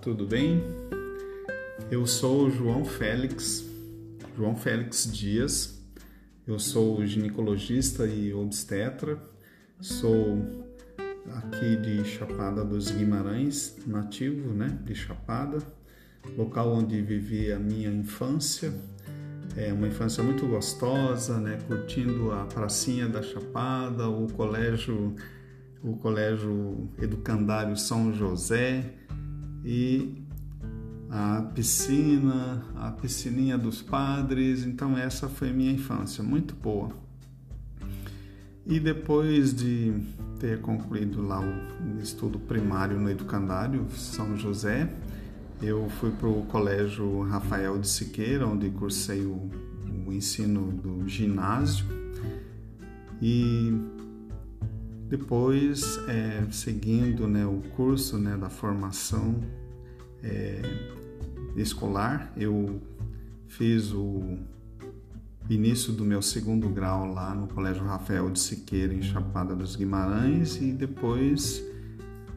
tudo bem? Eu sou o João Félix, João Félix Dias. Eu sou ginecologista e obstetra. Sou aqui de Chapada dos Guimarães, nativo, né, de Chapada, local onde vivi a minha infância. É uma infância muito gostosa, né, curtindo a pracinha da Chapada, o colégio o Colégio Educandário São José e a piscina, a piscininha dos padres. Então essa foi minha infância, muito boa. E depois de ter concluído lá o estudo primário no Educandário São José, eu fui para o Colégio Rafael de Siqueira, onde cursei o, o ensino do ginásio. E depois, é, seguindo né, o curso né, da formação é, escolar, eu fiz o início do meu segundo grau lá no Colégio Rafael de Siqueira, em Chapada dos Guimarães, e depois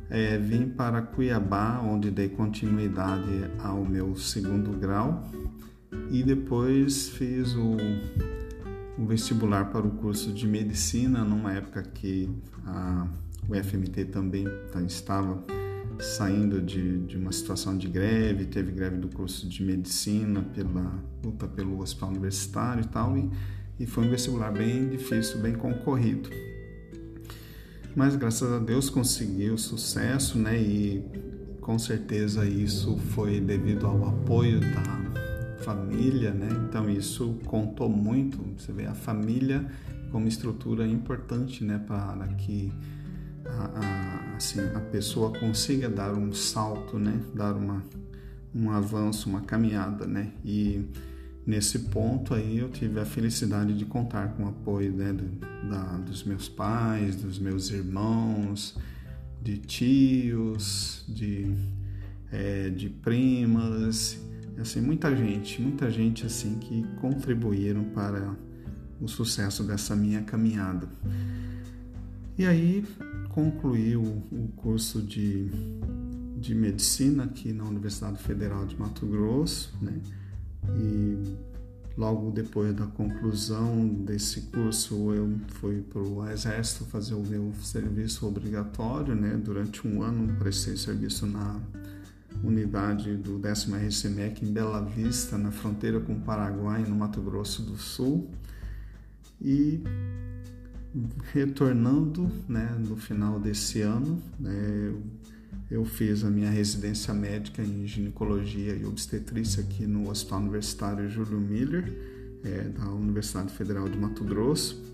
é, vim para Cuiabá, onde dei continuidade ao meu segundo grau, e depois fiz o o vestibular para o curso de medicina, numa época que a, o FMT também tá, estava saindo de, de uma situação de greve, teve greve do curso de medicina pela luta pelo hospital universitário e tal, e, e foi um vestibular bem difícil, bem concorrido. Mas graças a Deus conseguiu sucesso, né? E com certeza isso foi devido ao apoio da família, né? Então isso contou muito. Você vê a família como estrutura importante, né, para que a, a, assim, a pessoa consiga dar um salto, né, dar uma, um avanço, uma caminhada, né? E nesse ponto aí eu tive a felicidade de contar com o apoio né, do, da, dos meus pais, dos meus irmãos, de tios, de, é, de primas assim, muita gente, muita gente assim que contribuíram para o sucesso dessa minha caminhada. E aí concluí o, o curso de, de medicina aqui na Universidade Federal de Mato Grosso, né? E logo depois da conclusão desse curso eu fui para o exército fazer o meu serviço obrigatório, né? Durante um ano prestei serviço na unidade do 10 RCMEC em Bela Vista, na fronteira com o Paraguai, no Mato Grosso do Sul. E retornando né, no final desse ano, né, eu fiz a minha residência médica em ginecologia e obstetrícia aqui no Hospital Universitário Júlio Miller, é, da Universidade Federal de Mato Grosso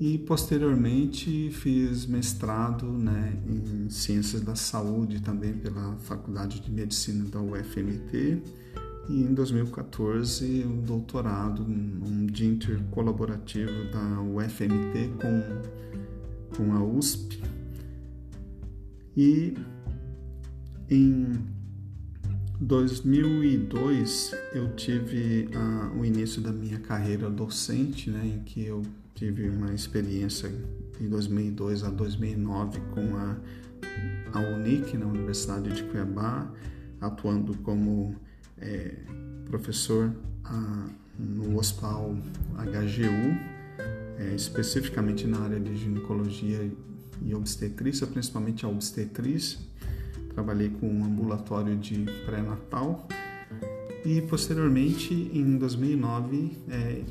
e posteriormente fiz mestrado né, em Ciências da Saúde também pela Faculdade de Medicina da UFMT e em 2014 um doutorado um DINTER colaborativo da UFMT com, com a USP e em 2002 eu tive a, o início da minha carreira docente, né, em que eu tive uma experiência em 2002 a 2009 com a, a UNIC, na Universidade de Cuiabá, atuando como é, professor a, no Hospital HGU, é, especificamente na área de ginecologia e obstetrícia, principalmente a obstetrícia. Trabalhei com um ambulatório de pré-natal e posteriormente, em 2009, é,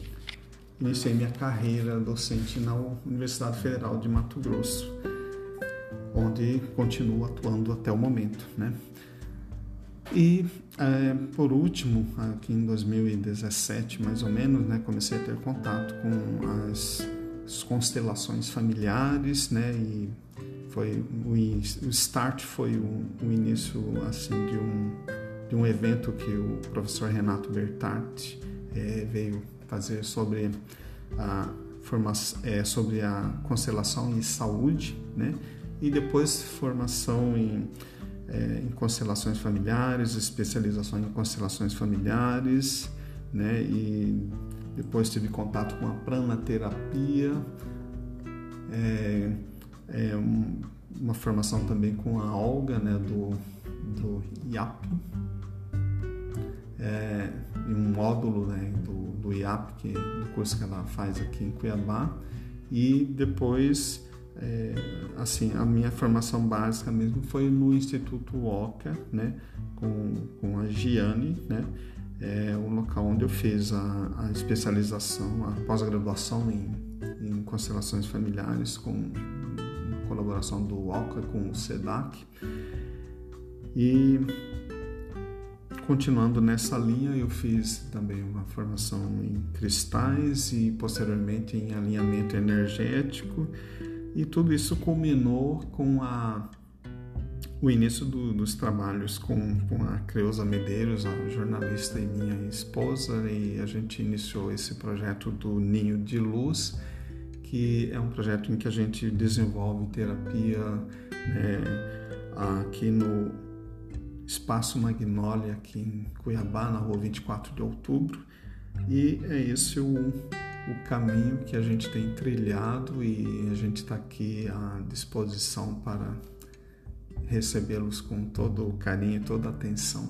iniciei minha carreira docente na Universidade Federal de Mato Grosso, onde continuo atuando até o momento, né? E é, por último, aqui em 2017 mais ou menos, né, comecei a ter contato com as, as constelações familiares, né, e foi o, o start foi o, o, início assim de um de um evento que o professor Renato Bertart é, veio fazer sobre a formação, é, sobre a constelação em saúde, né? E depois formação em, é, em constelações familiares, especialização em constelações familiares, né? E depois tive contato com a pranaterapia, é, é um, uma formação também com a Olga, né? Do, do IAP, é, um módulo né, do, do IAP, que, do curso que ela faz aqui em Cuiabá, e depois, é, assim, a minha formação básica mesmo foi no Instituto OCA, né, com, com a Giane, né, é o local onde eu fiz a, a especialização, a pós-graduação em, em constelações familiares, com colaboração do OCA com o SEDAC. E continuando nessa linha, eu fiz também uma formação em cristais e posteriormente em alinhamento energético. E tudo isso culminou com a o início do, dos trabalhos com, com a Creuza Medeiros, a jornalista e minha esposa, e a gente iniciou esse projeto do Ninho de Luz, que é um projeto em que a gente desenvolve terapia né, aqui no Espaço Magnólia, aqui em Cuiabá, na rua 24 de outubro, e é esse o, o caminho que a gente tem trilhado e a gente está aqui à disposição para recebê-los com todo o carinho e toda a atenção.